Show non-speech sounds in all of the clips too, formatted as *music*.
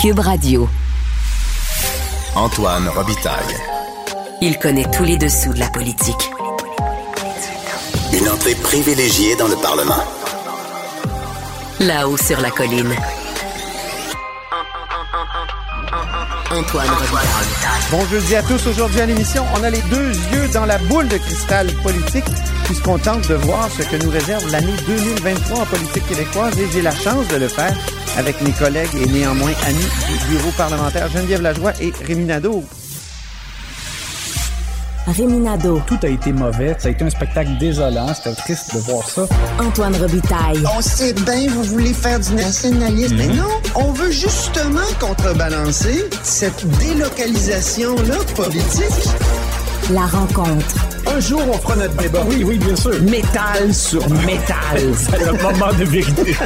Cube Radio. Antoine Robitaille. Il connaît tous les dessous de la politique. Une entrée privilégiée dans le Parlement. Là-haut sur la colline. Antoine Robitaille. Bon jeudi à tous. Aujourd'hui à l'émission, on a les deux yeux dans la boule de cristal politique puisqu'on tente de voir ce que nous réserve l'année 2023 en politique québécoise et j'ai la chance de le faire avec mes collègues et néanmoins amis du bureau parlementaire Geneviève Lajoie et Rémi Nadeau. Rémi Nadeau. Tout a été mauvais. Ça a été un spectacle désolant. C'était triste de voir ça. Antoine Robitaille. On sait bien, vous voulez faire du nationalisme. Mais non, on veut justement contrebalancer cette délocalisation-là politique. La rencontre. Un jour, on fera notre débat. Oui, oui, bien sûr. Métal sur métal. *laughs* C'est le moment de vérité.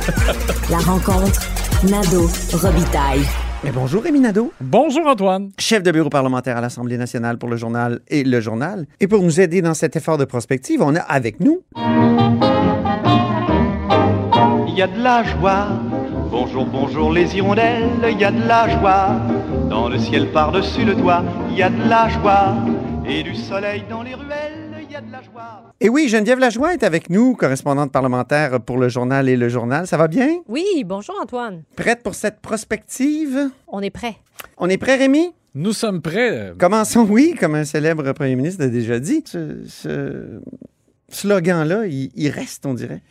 La rencontre. Nadeau. Robitaille. Mais bonjour Rémi Nadeau, Bonjour, Antoine. chef de bureau parlementaire à l'Assemblée nationale pour le journal et le journal. Et pour nous aider dans cet effort de prospective, on a avec nous Il y a de la joie. Bonjour, bonjour les hirondelles, il y a de la joie. Dans le ciel par-dessus le toit, il y a de la joie. Et du soleil dans les ruelles, Et oui, Geneviève Lajoie est avec nous, correspondante parlementaire pour le journal et le journal. Ça va bien? Oui, bonjour Antoine. Prête pour cette prospective? On est prêt. On est prêt, Rémi? Nous sommes prêts. Commençons, oui, comme un célèbre premier ministre a déjà dit. Ce, ce slogan-là, il, il reste, on dirait.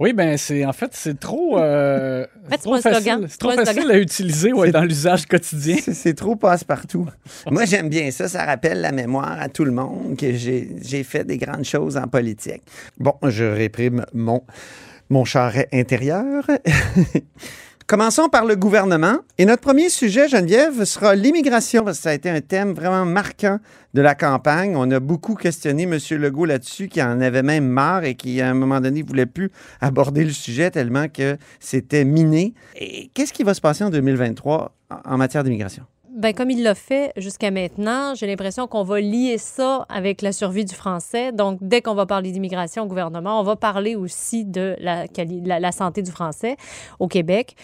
Oui, ben c'est en fait c'est trop, euh, *laughs* En fait, c'est trop facile, slogan. c'est trop facile à utiliser ouais, dans l'usage quotidien. C'est- trop passe-partout. Moi, j'aime bien ça. Ça rappelle la mémoire à tout le monde que j'ai j'ai fait des grandes choses en politique. Bon, je réprime mon, mon charret intérieur. *laughs* Commençons par le gouvernement. Et notre premier sujet, Geneviève, sera l'immigration. Ça a été un thème vraiment marquant de la campagne. On a beaucoup questionné M. Legault là-dessus, qui en avait même marre et qui, à un moment donné, voulait plus aborder le sujet tellement que c'était miné. Qu'est-ce qui va se passer en 2023 en en matière d'immigration? Ben, comme il l'a fait jusqu'à maintenant, j'ai l'impression qu'on va lier ça avec la survie du français. Donc, dès qu'on va parler d'immigration au gouvernement, on va parler aussi de la, quali- la, la santé du français au Québec.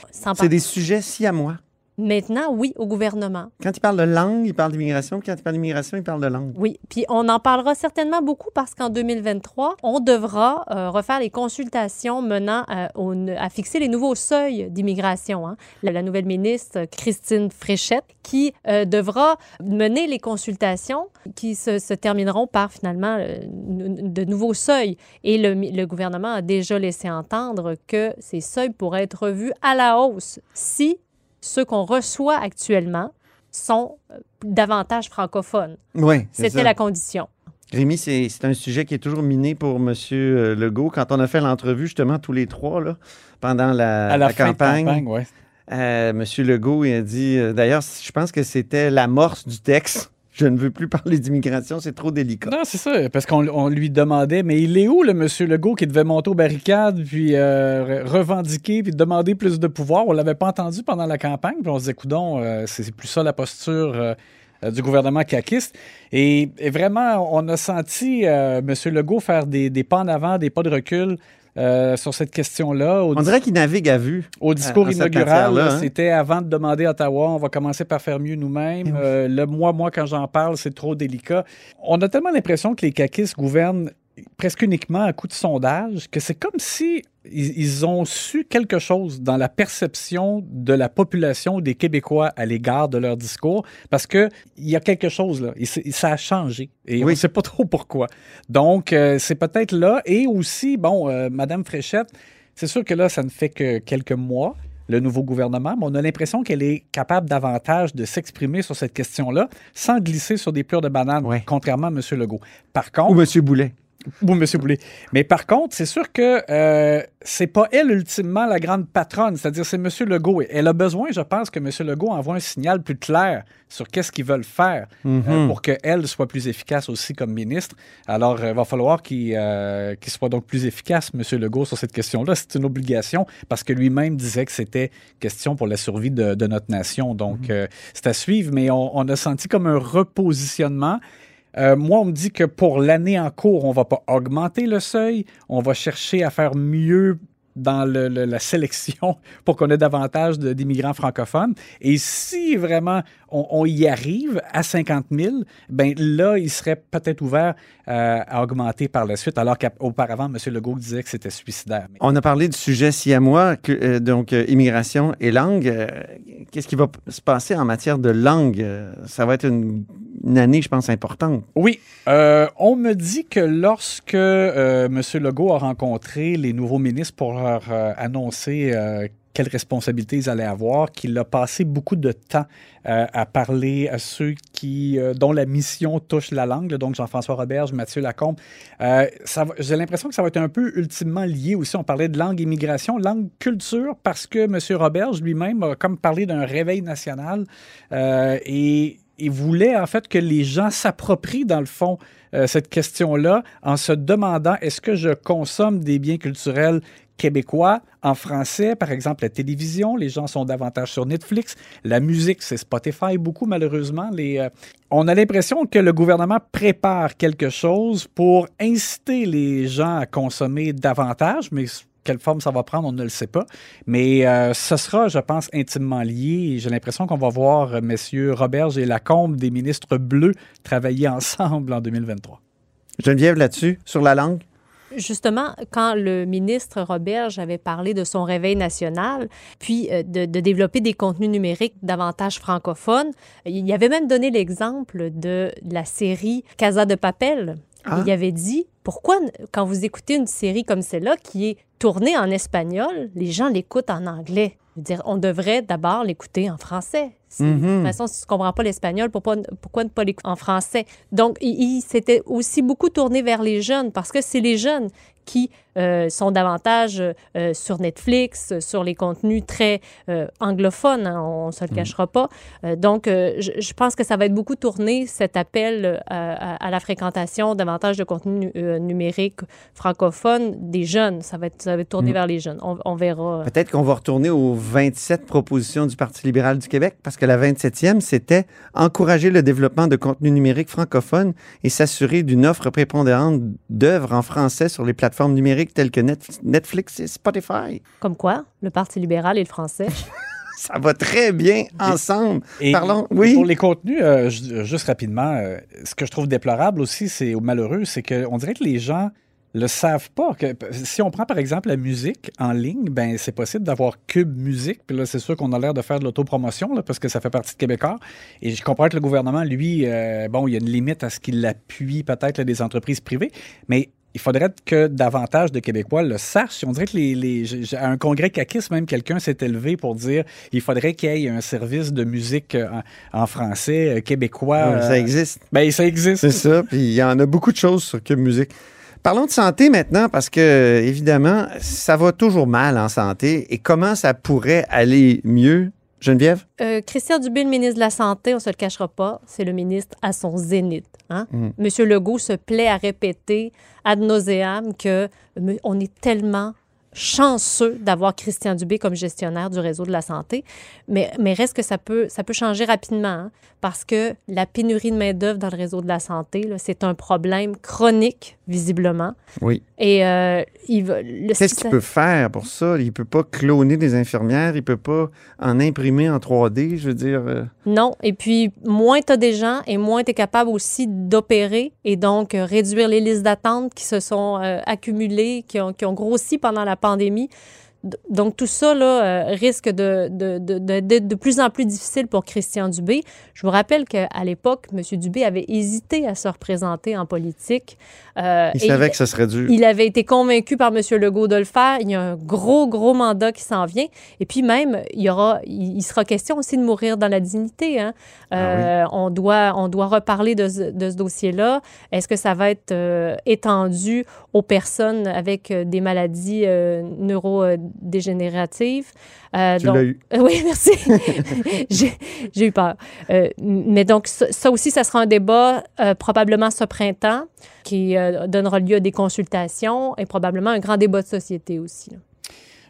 C'est des sujets si à moi. Maintenant, oui, au gouvernement. Quand il parle de langue, il parle d'immigration. Quand il parle d'immigration, il parle de langue. Oui, puis on en parlera certainement beaucoup parce qu'en 2023, on devra euh, refaire les consultations menant à, au- à fixer les nouveaux seuils d'immigration. hein. La, la nouvelle ministre Christine Fréchette qui euh, devra mener les consultations qui se, se termineront par finalement euh, de nouveaux seuils. Et le, le gouvernement a déjà laissé entendre que ces seuils pourraient être revus à la hausse si ceux qu'on reçoit actuellement sont euh, davantage francophones. Oui, C'était la condition. Rémi, c'est c'est un sujet qui est toujours miné pour M. Legault. Quand on a fait l'entrevue, justement, tous les trois, là, pendant la, à la, la fin de campagne, campagne, ouais. euh, M. Legault il a dit... euh, D'ailleurs, je pense que c'était l'amorce du texte. Je ne veux plus parler d'immigration, c'est trop délicat. Non, c'est ça, parce qu'on on lui demandait, mais il est où le monsieur Legault qui devait monter aux barricades, puis euh, re- revendiquer, puis demander plus de pouvoir? On l'avait pas entendu pendant la campagne, puis on se disait, coudon, euh, c'est plus ça la posture euh, du gouvernement caquiste. Et, et vraiment, on a senti monsieur Legault faire des pas en avant, des pas de recul euh, sur cette question-là. On dirait qu'il navigue à vue. au discours en cette inaugural, hein? c'était avant de demander à Ottawa, on va commencer par faire mieux nous-mêmes. Euh, le moi, moi, quand j'en parle, c'est trop délicat. On a tellement l'impression que les caquistes gouvernent presque uniquement à coup de sondage que c'est comme si ils, ils ont su quelque chose dans la perception de la population des Québécois à l'égard de leur discours parce que il y a quelque chose là, et ça a changé et on Oui. ne sait pas trop pourquoi. Donc euh, c'est peut-être là et aussi bon, euh, Madame Fréchette, c'est sûr que là ça ne fait que quelques mois le nouveau gouvernement, mais on a l'impression qu'elle est capable davantage de s'exprimer sur cette question-là sans glisser sur des pleurs de banane, Ouais. contrairement à M. Legault. Par contre, Ou M. Boulet. Ou M. Boulay. Mais par contre, c'est sûr que euh, c'est pas elle ultimement la grande patronne, c'est-à-dire c'est M. Legault. Elle a besoin, je pense, que M. Legault envoie un signal plus clair sur qu'est-ce qu'ils veulent faire euh, pour qu'elle soit plus efficace aussi comme ministre. Alors, il va falloir qu'il euh, qu'il soit donc plus efficace, M. Legault, sur cette question-là. C'est une obligation parce que lui-même disait que c'était question pour la survie de, de notre nation. Donc, euh, c'est à suivre, mais on, on a senti comme un repositionnement. Euh, moi, on me dit que pour l'année en cours, on va pas augmenter le seuil, on va chercher à faire mieux dans le- le- la sélection *laughs* pour qu'on ait davantage d'immigrants francophones. Et si vraiment on, on y arrive à 50 000, ben là, il serait peut-être ouvert euh, à augmenter par la suite, alors qu'auparavant, M. Legault disait que c'était suicidaire. Mais- On a parlé du sujet siamois, que, euh, donc euh, immigration et langue. Euh, Qu'est-ce qui va se passer en matière de langue? Ça va être une, une année, je pense, importante. Oui, on me dit que lorsque M. Legault a rencontré les nouveaux ministres pour euh, annoncer euh, quelles responsabilités ils allaient avoir, qu'il a passé beaucoup de temps euh, à parler à ceux qui, dont la mission touche la langue, donc Jean-François Roberge, Mathieu Lacombe. J'ai l'impression que ça va être un peu ultimement lié aussi. On parlait de langue immigration, langue culture, parce que M. Roberge lui-même a comme parlé d'un réveil national et il voulait en fait que les gens s'approprient dans le fond cette question-là en se demandant est-ce que je consomme des biens culturels québécois en français, par exemple la télévision, les gens sont davantage sur Netflix, la musique c'est Spotify beaucoup malheureusement. Les, euh, on a l'impression que le gouvernement prépare quelque chose pour inciter les gens à consommer davantage, mais quelle forme ça va prendre, on ne le sait pas. Mais euh, ce sera, je pense, intimement lié. J'ai l'impression qu'on va voir euh, messieurs Roberge et Lacombe, des ministres bleus, travailler *laughs* ensemble en 2023. Geneviève, là-dessus, sur la langue? Justement, quand le ministre Roberge avait parlé de son réveil national, puis euh, de, de développer des contenus numériques davantage francophones, il avait même donné l'exemple de la série Casa de Papel. Ah. Il avait dit pourquoi, quand vous écoutez une série comme celle-là, qui est tournée en espagnol, les gens l'écoutent en anglais. Je veux dire, on devrait d'abord l'écouter en français. Mhm. De toute façon, si tu ne comprends pas l'espagnol, pourquoi, pourquoi ne pas l'écouter en français? Donc, il, il s'était aussi beaucoup tourné vers les jeunes parce que c'est les jeunes qui euh, sont davantage euh, sur Netflix, sur les contenus très euh, anglophones, hein, on ne se le cachera pas. Donc, je, je pense que ça va être beaucoup tourné, cet appel à, à la fréquentation davantage de contenus nu- euh, numériques francophones des jeunes. Ça va être, ça va être tourné vers les jeunes. On, on verra. Peut-être qu'on va retourner aux 27 propositions du Parti libéral du Québec, parce que la 27e, c'était encourager le développement de contenu numérique francophone et s'assurer d'une offre prépondérante d'œuvres en français sur les plateformes numériques telles que Net- Netflix et Spotify. Comme quoi, le Parti libéral et le français. *laughs* Ça va très bien ensemble. Et Parlons, Pour oui. les contenus, euh, ju- juste rapidement, euh, ce que je trouve déplorable aussi, c'est ou malheureux, c'est qu'on dirait que les gens le savent pas. Que, si on prend par exemple la musique en ligne, ben c'est possible d'avoir Cube Musique. Puis là, c'est sûr qu'on a l'air de faire de l'autopromotion là, parce que ça fait partie de Québécois. Et je comprends que le gouvernement, lui, euh, bon, il y a une limite à ce qu'il appuie peut-être des entreprises privées, mais il faudrait que davantage de Québécois le sachent. On dirait que les, à un congrès caquiste, même quelqu'un s'est élevé pour dire il faudrait qu'il y ait un service de musique euh, en, en français euh, québécois. Ça euh, existe. Ben, ça existe. C'est ça. Puis il y en a beaucoup de choses sur Cube Musique. Parlons de santé maintenant, parce que, évidemment, ça va toujours mal en santé. Et comment ça pourrait aller mieux, Geneviève? Euh, Christian Dubé, le ministre de la Santé, on ne se le cachera pas, c'est le ministre à son zénith. Hein? Mhm. Monsieur Legault se plaît à répéter ad nauseam que on est tellement chanceux d'avoir Christian Dubé comme gestionnaire du réseau de la santé, mais, mais reste que ça peut, ça peut changer rapidement hein, parce que la pénurie de main-d'œuvre dans le réseau de la santé, c'est un problème chronique, visiblement. Oui. Et euh, il Qu'est-ce qu'il peut faire pour ça? Il peut pas cloner des infirmières, il peut pas en imprimer en 3D, je veux dire. euh, Non. Et puis, moins tu as des gens et moins tu es capable aussi d'opérer et donc euh, réduire les listes d'attente qui se sont euh, accumulées, qui ont, qui ont grossi pendant la pandémie. D- Donc, tout ça là, euh, risque de, de, de, de- d'être de plus en plus difficile pour Christian Dubé. Je vous rappelle qu'à l'époque, M. Dubé avait hésité à se représenter en politique. Euh, il savait que ça serait dur. il avait été convaincu par M. Legault de le faire. Il y a un gros, gros mandat qui s'en vient. Et puis même, il, y aura, il, il sera question aussi de mourir dans la dignité. hein. Euh, on, doit, on doit reparler de ce, de ce dossier-là. Est-ce que ça va être euh, étendu aux personnes avec des maladies euh, neurodégénératives? Euh, Tu donc- l'as eu. euh, *laughs* Oui, merci. *laughs* J'ai eu peur. Euh, mais donc, ça, ça aussi, ça sera un débat euh, probablement ce printemps qui donnera lieu à des consultations et probablement un grand débat de société aussi. là.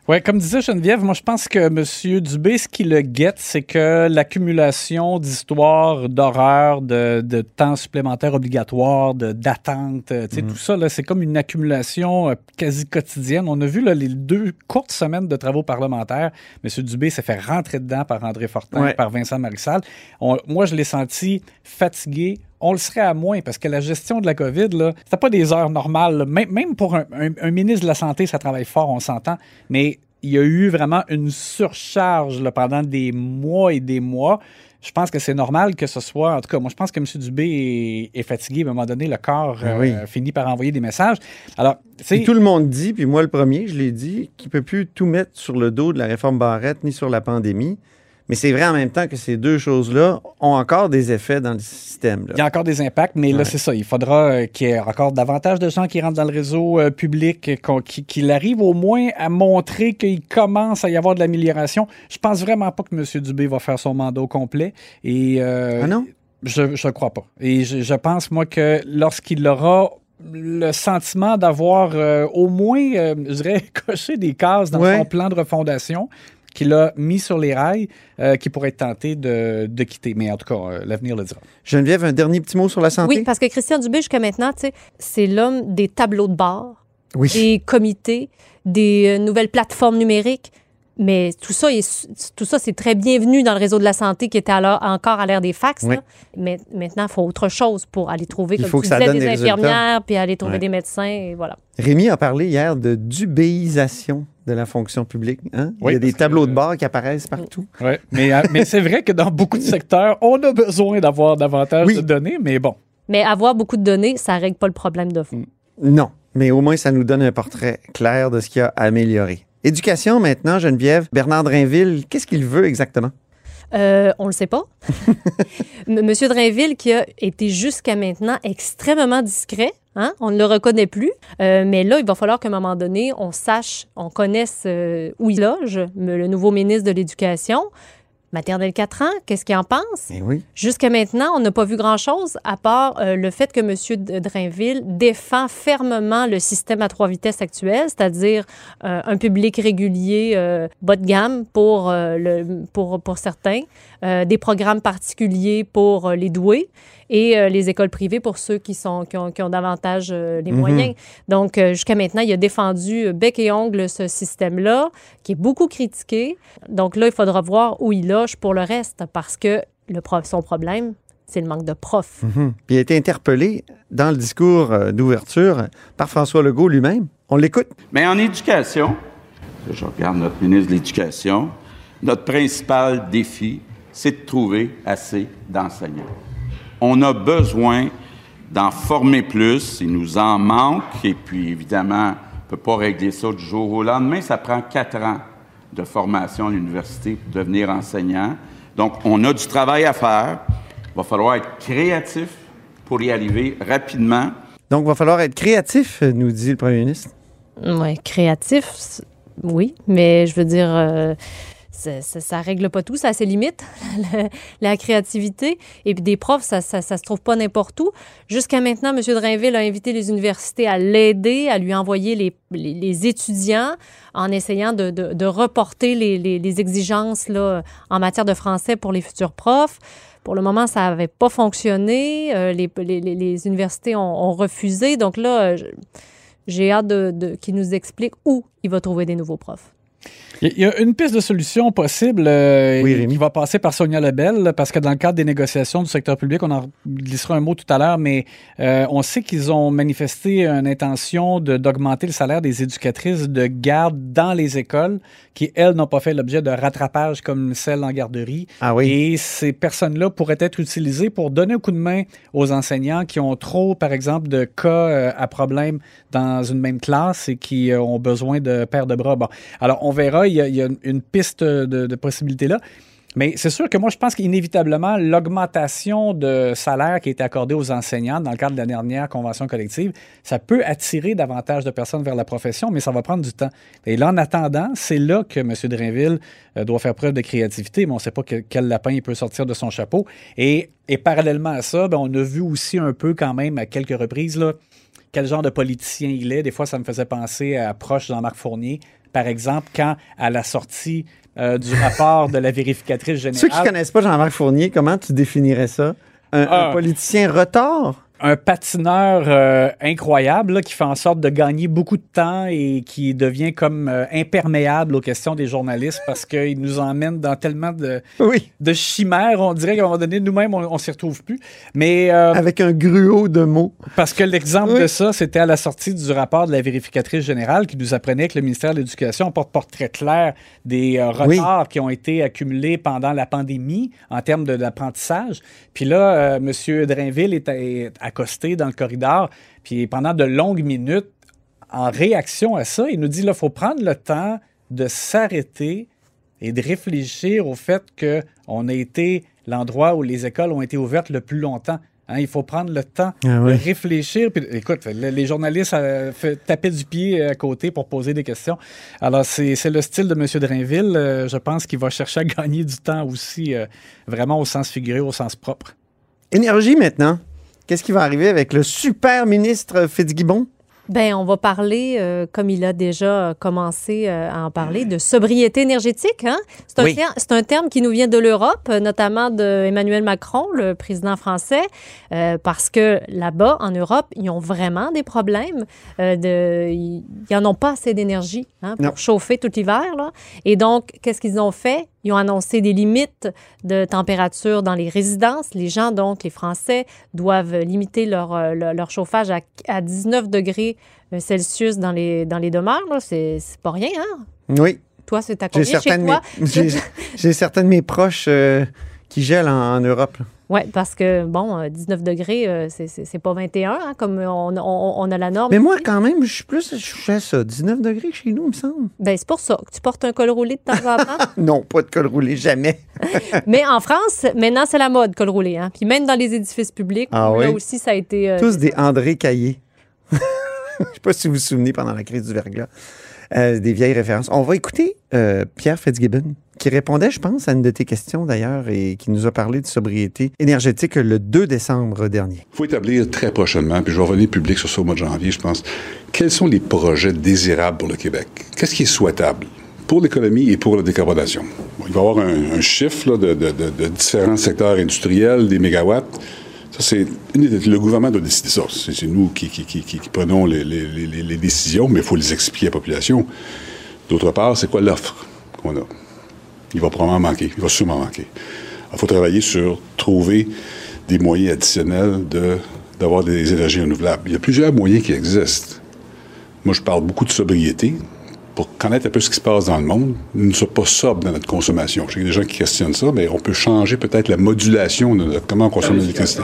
Oui, comme disait Geneviève, moi je pense que M. Dubé, ce qui le guette, c'est que l'accumulation d'histoires, d'horreurs, de, de temps supplémentaire obligatoire, d'attente, euh, tu sais, tout ça, là, c'est comme une accumulation euh, quasi quotidienne. On a vu là, les deux courtes semaines de travaux parlementaires. M. Dubé s'est fait rentrer dedans par André Fortin, Ouais. par Vincent Marissal. On- moi, je l'ai senti fatigué. On le serait à moins parce que la gestion de la COVID, là, c'était pas des heures normales. là. Même, pour un, un- un ministre de la Santé, ça travaille fort, on s'entend. Mais il y a eu vraiment une surcharge là, pendant des mois et des mois. Je pense que c'est normal que ce soit. En tout cas, moi, je pense que M. Dubé est, est fatigué. À un moment donné, le corps Ben euh, oui. finit par envoyer des messages. Alors, tout le monde dit, puis moi le premier, je l'ai dit, qu'il ne peut plus tout mettre sur le dos de la réforme Barrette ni sur la pandémie. Mais c'est vrai en même temps que ces deux choses-là ont encore des effets dans le système. là. Il y a encore des impacts, mais là, Ouais. c'est ça. Il faudra euh, qu'il y ait encore davantage de gens qui rentrent dans le réseau euh, public, qu'il arrive au moins à montrer qu'il commence à y avoir de l'amélioration. Je pense vraiment pas que M. Dubé va faire son mandat au complet. Et, euh, Ah non? Je ne crois pas. Et je, je pense, moi, que lorsqu'il aura le sentiment d'avoir euh, au moins, euh, je dirais, *laughs* coché des cases dans Ouais. son plan de refondation, qu'il a mis sur les rails, euh, qui pourrait être tenté de, de quitter. Mais en tout cas, euh, l'avenir le dira. Geneviève, un dernier petit mot sur la santé? Oui, parce que Christian Dubé, jusqu'à maintenant, tu sais, c'est l'homme des tableaux de bord, Oui. des comités, des euh, nouvelles plateformes numériques. Mais tout ça, est- tout ça, c'est très bienvenu dans le réseau de la santé qui était alors encore à l'ère des fax. Oui. là. Mais maintenant, il faut autre chose pour aller trouver, Il comme faut tu que ça disais, donne des des résultats. infirmières, puis aller trouver Ouais. des médecins, et voilà. Rémi a parlé hier de dubéisation de la fonction publique. hein? Oui, Il y a des que- tableaux de bord qui apparaissent partout. Ouais, mais, euh, mais c'est vrai que dans beaucoup de *laughs* secteurs, on a besoin d'avoir davantage Oui. de données, mais bon. Mais avoir beaucoup de données, ça règle pas le problème de fond. Non, mais au moins ça nous donne un portrait clair de ce qu'il y a à améliorer. Éducation maintenant, Geneviève. Bernard Drainville, qu'est-ce qu'il veut exactement? Euh, on le sait pas. *laughs* M- Monsieur Drainville, qui a été jusqu'à maintenant extrêmement discret, hein, on ne le reconnaît plus. Euh, mais là, il va falloir qu'à un moment donné, on sache, on connaisse euh, où il loge, le nouveau ministre de l'Éducation. Maternelle 4 ans, qu'est-ce qu'il en pense? Eh oui. Jusqu'à maintenant, on n'a pas vu grand-chose, à part euh, le fait que M. Drainville défend fermement le système à trois vitesses actuel, c'est-à-dire un public régulier bas de gamme pour, le, pour, pour certains, des programmes particuliers pour les doués et euh, les écoles privées pour ceux qui, sont, qui, ont, qui ont davantage euh, les Mhm. moyens. Donc, euh, jusqu'à maintenant, il a défendu euh, bec et ongle ce système-là, qui est beaucoup critiqué. Donc là, il faudra voir où il loge pour le reste, parce que le son problème, c'est le manque de profs. Mhm. Puis il a été interpellé dans le discours euh, d'ouverture par François Legault lui-même. On l'écoute. Mais en éducation, je regarde notre ministre de l'Éducation, notre principal défi, c'est de trouver assez d'enseignants. On a besoin d'en former plus, il nous en manque, et puis évidemment, on ne peut pas régler ça du jour au lendemain. Ça prend quatre ans de formation à l'université pour devenir enseignant. Donc, on a du travail à faire. Il va falloir être créatif pour y arriver rapidement. Donc, il va falloir être créatif, nous dit le premier ministre. Oui, créatif, oui, mais je veux dire, euh, ça, ça, règle pas tout, ça a ses limites, *laughs* la, créativité. Et puis des profs, ça, ça, se trouve pas n'importe où. Jusqu'à maintenant, M. Drainville a invité les universités à l'aider, à lui envoyer les, étudiants en essayant de, reporter les, exigences là, en matière de français pour les futurs profs. Pour le moment, ça n'avait pas fonctionné. Euh, les, universités ont, refusé. Donc là, j'ai hâte de, de- qu'il nous explique où il va trouver des nouveaux profs. Il y a une piste de solution possible euh, Oui, qui va passer par Sonia Lebel, parce que dans le cadre des négociations du secteur public, on en glissera un mot tout à l'heure, mais euh, on sait qu'ils ont manifesté une intention d'augmenter le salaire des éducatrices de garde dans les écoles, qui, elles, n'ont pas fait l'objet de rattrapage comme celles en garderie. Ah oui. Et ces personnes-là pourraient être utilisées pour donner un coup de main aux enseignants qui ont trop, par exemple, de cas euh, à problème dans une même classe et qui euh, ont besoin de paires de bras. Bon, alors on verra, il y a, une piste de, de possibilités là. Mais c'est sûr que moi, je pense qu'inévitablement, l'augmentation de salaire qui a été accordée aux enseignants dans le cadre de la dernière convention collective, ça peut attirer davantage de personnes vers la profession, mais ça va prendre du temps. Et là, en attendant, c'est là que M. Drainville euh, doit faire preuve de créativité, mais on ne sait pas que- quel lapin il peut sortir de son chapeau. Et, et parallèlement à ça, ben, on a vu aussi un peu quand même à quelques reprises là, quel genre de politicien il est. Des fois, ça me faisait penser à proche Jean-Marc Fournier par exemple, quand à la sortie euh, du rapport de la vérificatrice générale... *laughs* Ceux qui connaissent pas Jean-Marc Fournier, comment tu définirais ça? Un, un Ah. politicien retard? Un patineur euh, incroyable là, qui fait en sorte de gagner beaucoup de temps et qui devient comme euh, imperméable aux questions des journalistes parce qu'il nous emmène dans tellement de, Oui. de chimères, on dirait qu'à un moment donné, nous-mêmes, on, on s'y retrouve plus. Mais euh, Avec un gruau de mots. parce que l'exemple Oui. de ça, c'était à la sortie du rapport de la vérificatrice générale qui nous apprenait que le ministère de l'Éducation porte portrait clair des Oui. retards qui ont été accumulés pendant la pandémie en termes d'apprentissage. Puis là, M. Drainville est, est accosté dans le corridor, puis pendant de longues minutes, en réaction à ça, il nous dit, là, il faut prendre le temps de s'arrêter et de réfléchir au fait qu'on a été l'endroit où les écoles ont été ouvertes le plus longtemps. Hein, il faut prendre le temps Ah oui. de réfléchir. Puis, écoute, le- les journalistes euh, fait taper du pied à côté pour poser des questions. Alors, c'est c'est le style de M. Drainville. euh, je pense qu'il va chercher à *laughs* gagner du temps aussi, euh, vraiment au sens figuré, au sens propre. Énergie maintenant. Qu'est-ce qui va arriver avec le super ministre Fitzgibbon? Ben, on va parler, euh, comme il a déjà commencé euh, à en parler, de sobriété énergétique. Hein? C'est un, Oui. terme qui nous vient de l'Europe, notamment de Emmanuel Macron, le président français, euh, parce que là-bas, en Europe, ils ont vraiment des problèmes. de, ils n'en ont pas assez d'énergie hein, pour Non. chauffer tout l'hiver. là. Et donc, qu'est-ce qu'ils ont fait? Ils ont annoncé des limites de température dans les résidences. Les gens, donc, les Français, doivent limiter leur, euh, leur, leur chauffage à, à 19 degrés euh, Celsius dans les, dans les demeures. C'est pas rien, hein? Oui. Toi, c'est à combien *laughs* j'ai- j'ai certains de mes proches euh, qui gèlent en, en Europe. là. Oui, parce que, bon, euh, 19 degrés, euh, c'est- pas 21, hein, comme on, on- on a la norme. Mais moi, ici. quand même, je suis plus. Je suis à ça. 19 degrés chez nous, il me semble. Ben, c'est pour ça que tu portes un col roulé de temps en temps. *laughs* Non, pas de col roulé, jamais. *laughs* Mais en France, maintenant, c'est la mode, col roulé. Hein? Puis même dans les édifices publics, Ah là aussi, ça a été... euh, Tous des André Caillé. *laughs* Je sais pas si vous vous souvenez pendant la crise du verglas. Euh, des vieilles références. On va écouter euh, Pierre Fitzgibbon, qui répondait, je pense, à une de tes questions d'ailleurs et qui nous a parlé de sobriété énergétique le 2 décembre dernier. Il faut établir très prochainement, puis je vais revenir public sur ça au mois de janvier, je pense, quels sont les projets désirables pour le Québec? Qu'est-ce qui est souhaitable pour l'économie et pour la décarbonation? Bon, il va y avoir un, chiffre de, différents secteurs industriels, des mégawatts. Ça, c'est le gouvernement doit décider ça. C'est nous qui, prenons les- les décisions, mais il faut les expliquer à la population. D'autre part, c'est quoi l'offre qu'on a? Il va probablement manquer. Il va sûrement manquer. Il faut travailler sur trouver des moyens additionnels de, d'avoir des énergies renouvelables. Il y a plusieurs moyens qui existent. Moi, je parle beaucoup de sobriété pour connaître un peu ce qui se passe dans le monde. Nous ne sommes pas sobres dans notre consommation. Je sais qu'il y a des gens qui questionnent ça, mais on peut changer peut-être la modulation de notre- comment on consomme l'électricité.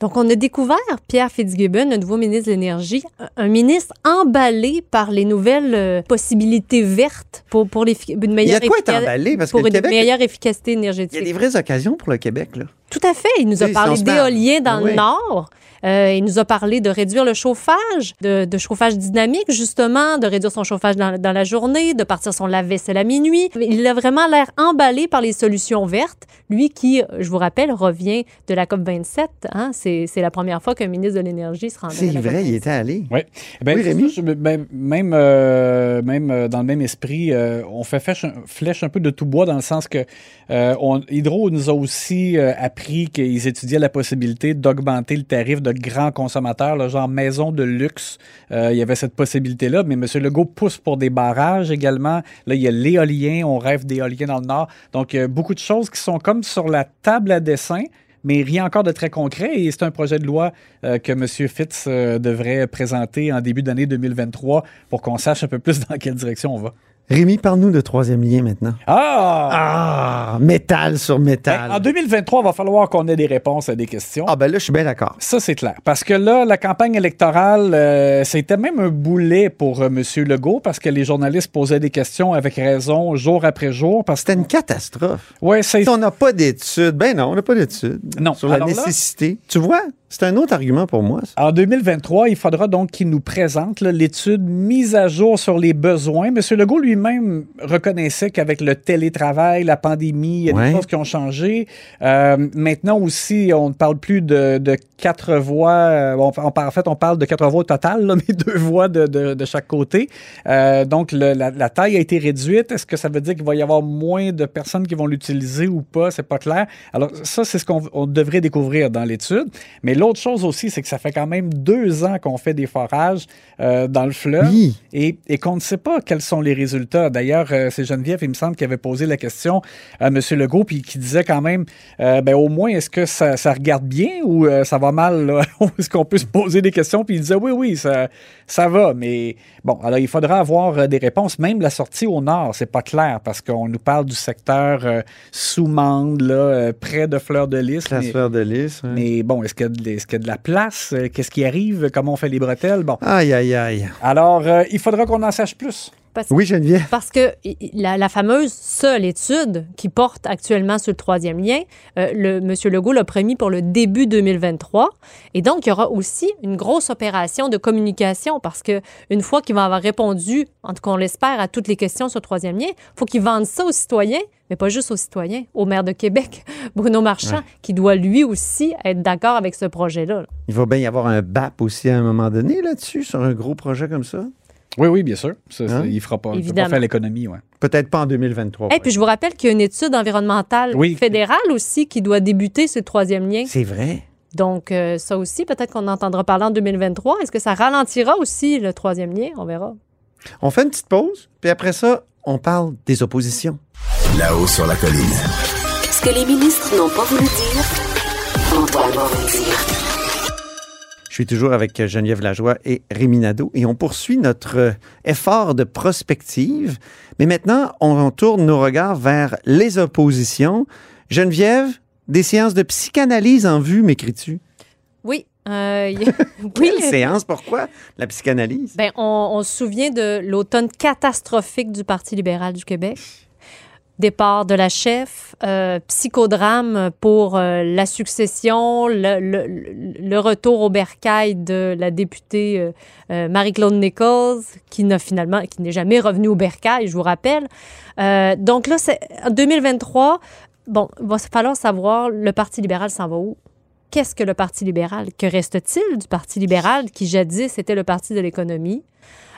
Donc, on a découvert Pierre Fitzgibbon, le nouveau ministre de l'Énergie, un- ministre emballé par les nouvelles euh, possibilités vertes pour, pour les, une meilleure, de quoi être effica- emballé, parce pour une Québec- meilleure efficacité Il y a énergétique. des vraies occasions pour le Québec, là. Tout à fait. Il nous a parlé d'éolien dans le. Nord. Euh, il nous a parlé de réduire le chauffage, de, de chauffage dynamique, justement, de réduire son chauffage dans, dans la journée, de partir son lave-vaisselle à minuit. Il a vraiment l'air emballé par les solutions vertes. Lui qui, je vous rappelle, revient de la COP27. Hein? C'est la première fois qu'un ministre de l'Énergie se rendait à C'est vrai, il COP27. était allé. Oui. Ben, Oui, Rémi? ça, ben, même, euh, même euh, dans le même esprit, euh, on fait flèche, flèche un peu de tout bois dans le sens que euh, on- Hydro nous a aussi euh, appris qu'ils étudiaient la possibilité d'augmenter le tarif de grands consommateurs, là, genre maison de luxe. Euh, il y avait cette possibilité-là, mais M. Legault pousse pour des barrages également. Là, il y a l'éolien, on rêve d'éolien dans le Nord. Donc, il y a beaucoup de choses qui sont comme sur la table à dessin mais rien encore de très concret. Et c'est un projet de loi euh, que M. Fitz euh, devrait présenter en début d'année 2023 pour qu'on sache un peu plus *laughs* dans quelle direction on va. Rémi, parle-nous de troisième lien maintenant. Ah! Ah, métal sur métal. Ben, en 2023, il va falloir qu'on ait des réponses à des questions. Ah, ben là, je suis bien d'accord. Ça, c'est clair. Parce que là, la campagne électorale, euh, c'était même un boulet pour euh, M. Legault parce que les journalistes posaient des questions avec raison jour après jour. Parce que C'était une catastrophe. ouais, c'est Si on n'a pas d'études, ben non, on n'a pas d'études Non. sur la là- nécessité. Tu vois, C'est un autre argument pour moi. ça. En 2023, il faudra donc qu'il nous présente l'étude mise à jour sur les besoins. M. Legault lui-même reconnaissait qu'avec le télétravail, la pandémie, il y a Ouais. des choses qui ont changé. Euh, maintenant aussi, on ne parle plus de, de quatre voix. euh, on- on- en fait, on parle de quatre voix au total, là, *laughs* mais deux voix de, de- de chaque côté. Euh, donc, le- la, la taille a été réduite. Est-ce que ça veut dire qu'il va y avoir moins de personnes qui vont l'utiliser ou pas? C'est pas clair. Alors, ça, c'est ce qu'on on devrait découvrir dans l'étude. Mais l'autre chose aussi, c'est que ça fait quand même deux ans qu'on fait des forages euh, dans le fleuve Oui. et, et qu'on ne sait pas quels sont les résultats. D'ailleurs, euh, c'est Geneviève, il me semble, qui avait posé la question à M. Legault, puis qui disait quand même, euh, ben, au moins, est-ce que ça, ça regarde bien ou ça va mal? *laughs* est-ce qu'on peut se poser des questions? Puis il disait, oui, oui, ça, ça va. Mais bon, alors il faudra avoir des réponses. Même la sortie au nord, c'est pas clair parce qu'on nous parle du secteur sous Mende, là, euh, près de Fleur de Lys. mais- Transfert de ouais. mais bon, est-ce de- est-ce qu'il y a de la place? Euh, Qu'est-ce qui arrive? Comment on fait les bretelles? Bon. Aïe, aïe, aïe. Alors, euh, il faudra qu'on en sache plus. Parce, Oui, Geneviève. parce que la, la fameuse seule étude qui porte actuellement sur le troisième lien, euh, le, M. Legault l'a promis pour le début 2023. Et donc, il y aura aussi une grosse opération de communication parce que une fois qu'il va avoir répondu, en tout cas, on l'espère, à toutes les questions sur le troisième lien, il faut qu'il vende ça aux citoyens, mais pas juste aux citoyens, au maire de Québec, *laughs* Bruno Marchand, qui doit lui aussi être d'accord avec ce projet-là. là. Il va bien y avoir un BAP aussi à un moment donné là-dessus, sur un gros projet comme ça? Oui, oui, bien sûr. Ça, ça, Hein? il ne fera pas, il pas Évidemment. faire l'économie. Ouais. Peut-être pas en 2023. Et puis, je vous rappelle qu'il y a une étude environnementale Oui. fédérale aussi qui doit débuter le troisième lien. C'est vrai. Donc, euh, ça aussi, peut-être qu'on entendra parler en 2023. Est-ce que ça ralentira aussi le troisième lien? On verra. On fait une petite pause, puis après ça, on parle des oppositions. Là-haut sur la colline. Ce que les ministres n'ont pas voulu dire, va vous le dire. Je suis toujours avec Geneviève Lajoie et Rémi Nadeau et on poursuit notre euh, effort de prospective. Mais maintenant, on tourne nos regards vers les oppositions. Geneviève, des séances de psychanalyse en vue, m'écris-tu? Oui. Euh, *laughs* y- oui. Quelle séance? Pourquoi? La psychanalyse? Ben, on, on se souvient de l'automne catastrophique du Parti libéral du Québec. Départ de la chef, euh, psychodrame pour euh, la succession, le, le- le retour au bercail de la députée euh, Marie-Claude Nichols, qui n'a finalement, qui n'est jamais revenue au bercail, je vous rappelle. Donc là, c'est en 2023. Bon, il va falloir savoir le Parti libéral s'en va où? Qu'est-ce que le Parti libéral? Que reste-t-il du Parti libéral qui jadis était le Parti de l'économie?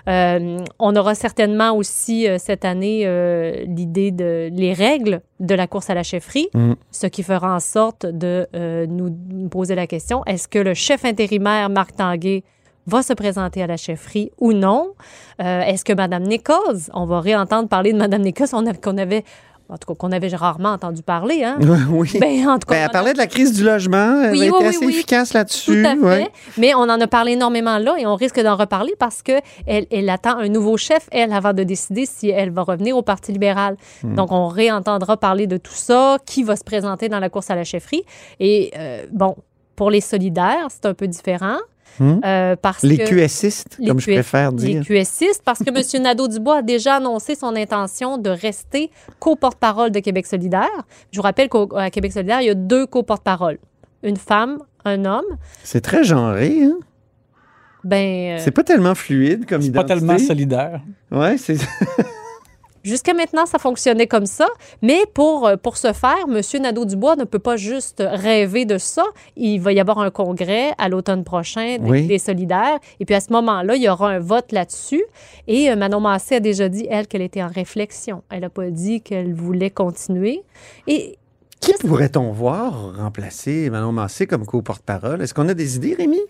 Euh, on aura certainement aussi euh, cette année euh, l'idée de les règles de la course à la chefferie, Mm. ce qui fera en sorte de nous nous poser la question est-ce que le chef intérimaire Marc Tanguay va se présenter à la chefferie ou non? Euh, Est-ce que Mme Nichols, on va réentendre parler de Mme a- qu'on avait en tout cas qu'on avait rarement entendu parler, hein *laughs* oui. Ben, en tout cas, Ben, elle parlait de la crise du logement. Elle Oui, a oui, assez efficace Tout là-dessus. ouais. Mais on en a parlé énormément là et on risque d'en reparler parce que elle, elle attend un nouveau chef, elle, avant de décider si elle va revenir au Parti libéral. Hmm. Donc, on réentendra parler de tout ça, qui va se présenter dans la course à la chefferie. Et euh, bon, pour les solidaires, c'est un peu différent. Hmm? euh, parce Les que QSistes, les comme je préfère les dire. QSistes, parce que M. Nadeau-Dubois a déjà annoncé son intention de rester co-porte-parole de Québec solidaire. Je vous rappelle qu'à Québec solidaire, il y a deux co-porte-paroles. Une femme, un homme. C'est très genré. Hein? Ben, euh, C'est pas tellement fluide comme C'est pas tellement solidaire. Ouais, c'est *laughs* Jusqu'à maintenant, ça fonctionnait comme ça, mais pour, euh, pour ce faire, M. Nadeau-Dubois ne peut pas juste rêver de ça. Il va y avoir un congrès à l'automne prochain des, Oui. des solidaires, et puis à ce moment-là, il y aura un vote là-dessus. Et euh, Manon Massé a déjà dit, elle, qu'elle était en réflexion. Elle n'a pas dit qu'elle voulait continuer. Et Qui pourrait-on voir remplacer Manon Massé comme co-porte-parole? Est-ce qu'on a des idées, Rémi?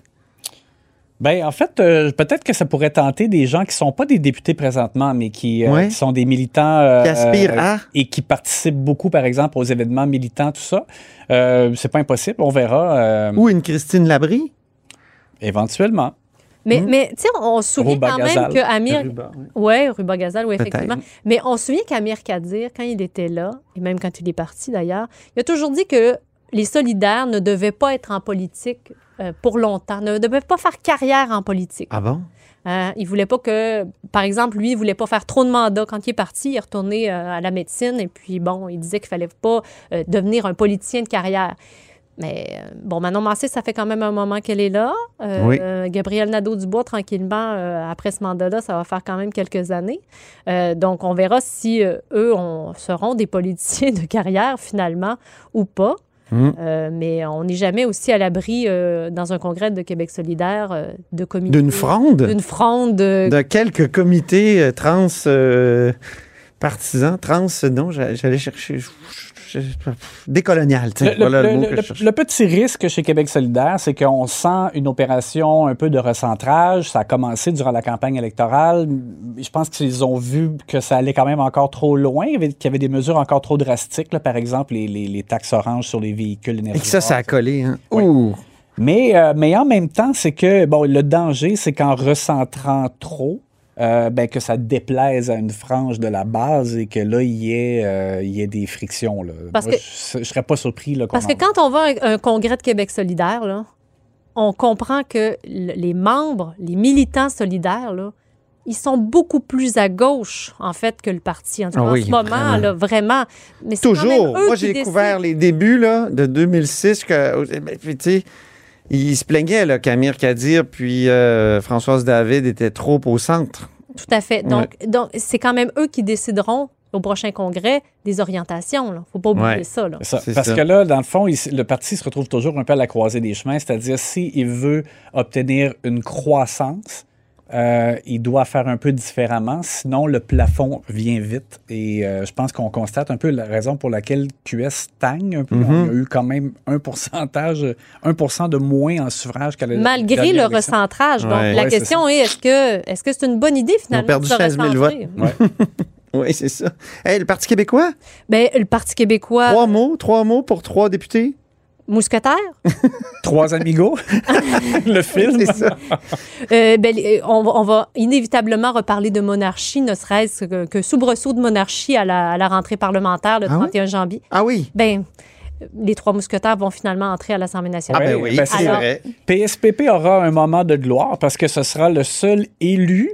Ben, en fait, euh, peut-être que ça pourrait tenter des gens qui sont pas des députés présentement, mais qui, euh, Ouais. qui sont des militants euh, Qui aspirent euh, à? et qui participent beaucoup, par exemple, aux événements militants, tout ça. Euh, c'est pas impossible, on verra euh, Ou une Christine Labrie? éventuellement. Mais, Hmm? mais tu sais, on se souvient quand même que Amir... Ruba, oui. Oui, Ruba Gazal, oui, effectivement. Mais on se souvient qu'Amir Kadir, quand il était là, et même quand il est parti d'ailleurs, il a toujours dit que les solidaires ne devaient pas être en politique euh, pour longtemps, ne devaient pas faire carrière en politique. Ah bon? Hein, il voulait pas que, par exemple, lui, il voulait pas faire trop de mandats. Quand il est parti, il est retourné euh, à la médecine et puis bon, il disait qu'il fallait pas euh, devenir un politicien de carrière. Mais euh, bon, Manon Massé, ça fait quand même un moment qu'elle est là. Euh, Oui. euh, Gabriel Nadeau-Dubois, tranquillement, euh, après ce mandat-là, ça va faire quand même quelques années. Euh, donc, on verra si euh, eux on, seront des *laughs* politiciens de carrière, finalement, ou pas. Mm. Euh, mais on n'est jamais aussi à l'abri, euh, dans un congrès de Québec solidaire, euh, de comités. D'une fronde? D'une fronde. de- De quelques comités trans partisans, trans, non, j'a- j'allais chercher. je- je- je- décolonial, Le, le- voilà le, le- mot que le- je le petit risque chez Québec solidaire, c'est qu'on sent une opération un peu de recentrage. Ça a commencé durant la campagne électorale. Je pense qu'ils ont vu que ça allait quand même encore trop loin, qu'il y avait des mesures encore trop drastiques. là. par exemple, les, les- les taxes oranges sur les véhicules Et énergétiques. que ça, ça a collé. Hein? Oui. Ouh. Mais, euh, mais en même temps, c'est que bon, le danger, c'est qu'en recentrant trop, euh, ben, que ça déplaise à une frange de la base et que là, il y ait, euh, il y ait des frictions. Là. Parce Moi, que- je ne serais pas surpris. Là, Parce que quand on va à un congrès de Québec solidaire, là, on comprend que les membres, les militants solidaires, là, ils sont beaucoup plus à gauche, en fait, que le parti. En, tout cas, Ah en ce moment, vraiment. là, vraiment. Mais c'est quand même Toujours. eux Moi, j'ai décident. découvert les débuts là, de 2006. Que, tu sais, ils se plaignaient, là, qu'Amir Kadir puis euh, Françoise David étaient trop au centre. Tout à fait. Donc, donc c'est quand même eux qui décideront au prochain congrès des orientations. Il ne faut pas oublier Ouais. ça. Là. Ça, C'est parce ça. que là, dans le fond, il- le parti se retrouve toujours un peu à la croisée des chemins, c'est-à-dire s'il veut obtenir une croissance, euh, il doit faire un peu différemment, sinon le plafond vient vite. Et euh, je pense qu'on constate un peu la raison pour laquelle QS stagne un peu. Mhm. On a eu quand même un pourcentage, 1 de moins en suffrage qu'à Malgré le élection. recentrage. Donc, Ouais. la Ouais, question est, est-ce que est-ce que c'est une bonne idée, finalement, perdu de se 16 000 recentrer? votes. *laughs* Oui, c'est ça. Hey, le Parti québécois, Ben, le Parti québécois, trois mots, trois mots pour trois députés? Mousquetaire, *laughs* Trois amigos, *laughs* le film? C'est ça. Euh, ben, les- on, va- on va inévitablement reparler de monarchie, ne serait-ce que, que soubresaut de monarchie à la, à la rentrée parlementaire le Ah oui? 31 janvier. Ah oui. Ben, les trois mousquetaires vont finalement entrer à l'Assemblée Ah nationale. ben Ouais, oui, ben, c'est vrai. PSPP aura un moment de gloire parce que ce sera le seul élu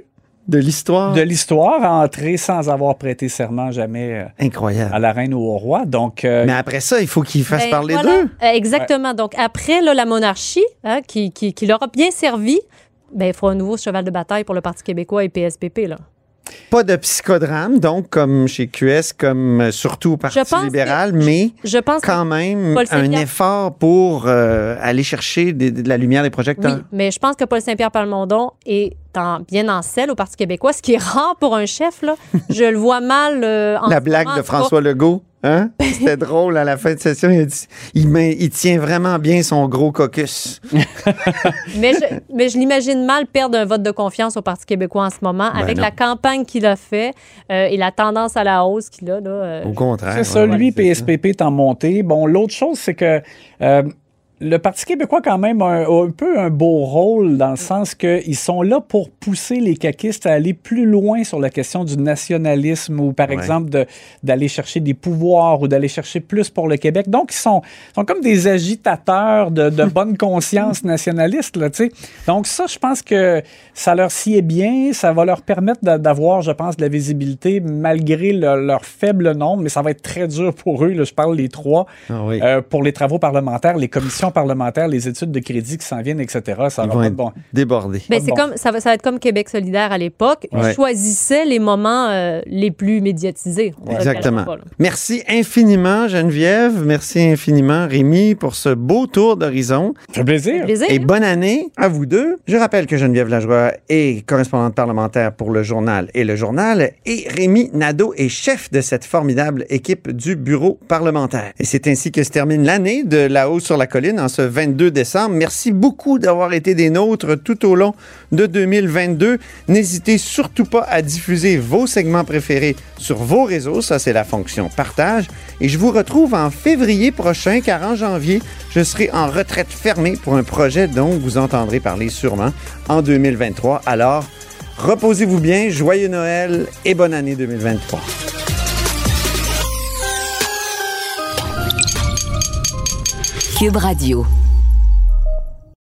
De l'histoire? de l'histoire à entrer sans avoir prêté serment jamais euh, à Incroyable. la reine ou au roi. Donc, euh, Mais après ça, il faut qu'ils fassent Ben, parler voilà. d'eux. Euh, exactement. Donc, après là, la monarchie, hein, qui, qui, qui leur a bien servi, ben, il faut un nouveau cheval de bataille pour le Parti québécois et PSPP. Là. Pas de psychodrame, donc, comme chez QS, comme surtout au Parti libéral, mais Je pense que quand même Paul un effort pour euh, aller chercher de la lumière des projecteurs. Oui, mais je pense que Paul Saint-Pierre Palmondon est en- bien en selle au Parti québécois, ce qui est rare pour un chef. Là. Je le vois mal. euh, en La blague moment, de. François Legault, hein? C'était drôle à la fin de session. Il, a dit, il, met- il tient vraiment bien son gros caucus. *laughs* Mais je, mais je l'imagine mal perdre un vote de confiance au Parti québécois en ce moment, Ben avec non. la campagne qu'il a fait euh, et la tendance à la hausse qu'il a. Là, euh, Au contraire. c'est ça, ouais, lui. PSPP est en montée. Bon, l'autre chose, c'est que euh, le Parti québécois, quand même, a un, a un peu un beau rôle dans le sens qu'ils sont là pour pousser les caquistes à aller plus loin sur la question du nationalisme ou, par Ouais. exemple, de- d'aller chercher des pouvoirs ou d'aller chercher plus pour le Québec. Donc, ils sont, sont comme des agitateurs de, de bonne *laughs* conscience nationaliste, là, tu sais. Donc, ça, je pense que ça leur sied bien. Ça va leur permettre d'a- d'avoir, je pense, de la visibilité malgré le- leur faible nombre, mais ça va être très dur pour eux. Là, je parle les trois. Ah oui. Euh, pour les travaux parlementaires, les commissions parlementaires, les études de crédit qui s'en viennent, etc. Ça Ils va pas être bon. débordés. Ben, c'est bon. comme, ça, va, ça va être comme Québec solidaire à l'époque. Ouais. choisissaient les moments euh, les plus médiatisés. Exactement. pas. Merci infiniment, Geneviève. Merci infiniment, Rémi, pour ce beau tour d'horizon. Ça fait plaisir. Plaisir. Et bonne année à vous deux. Je rappelle que Geneviève Lajoie est correspondante parlementaire pour le journal et le journal et Rémi Nadeau est chef de cette formidable équipe du bureau parlementaire. Et c'est ainsi que se termine l'année de La Haut sur la Colline en ce 22 décembre. Merci beaucoup d'avoir été des nôtres tout au long de 2022. N'hésitez surtout pas à diffuser vos segments préférés sur vos réseaux. Ça, c'est la fonction partage. Et je vous retrouve en février prochain, car en janvier, je serai en retraite fermée pour un projet dont vous entendrez parler sûrement en 2023. Alors, reposez-vous bien, joyeux Noël et bonne année 2023. Cube Radio.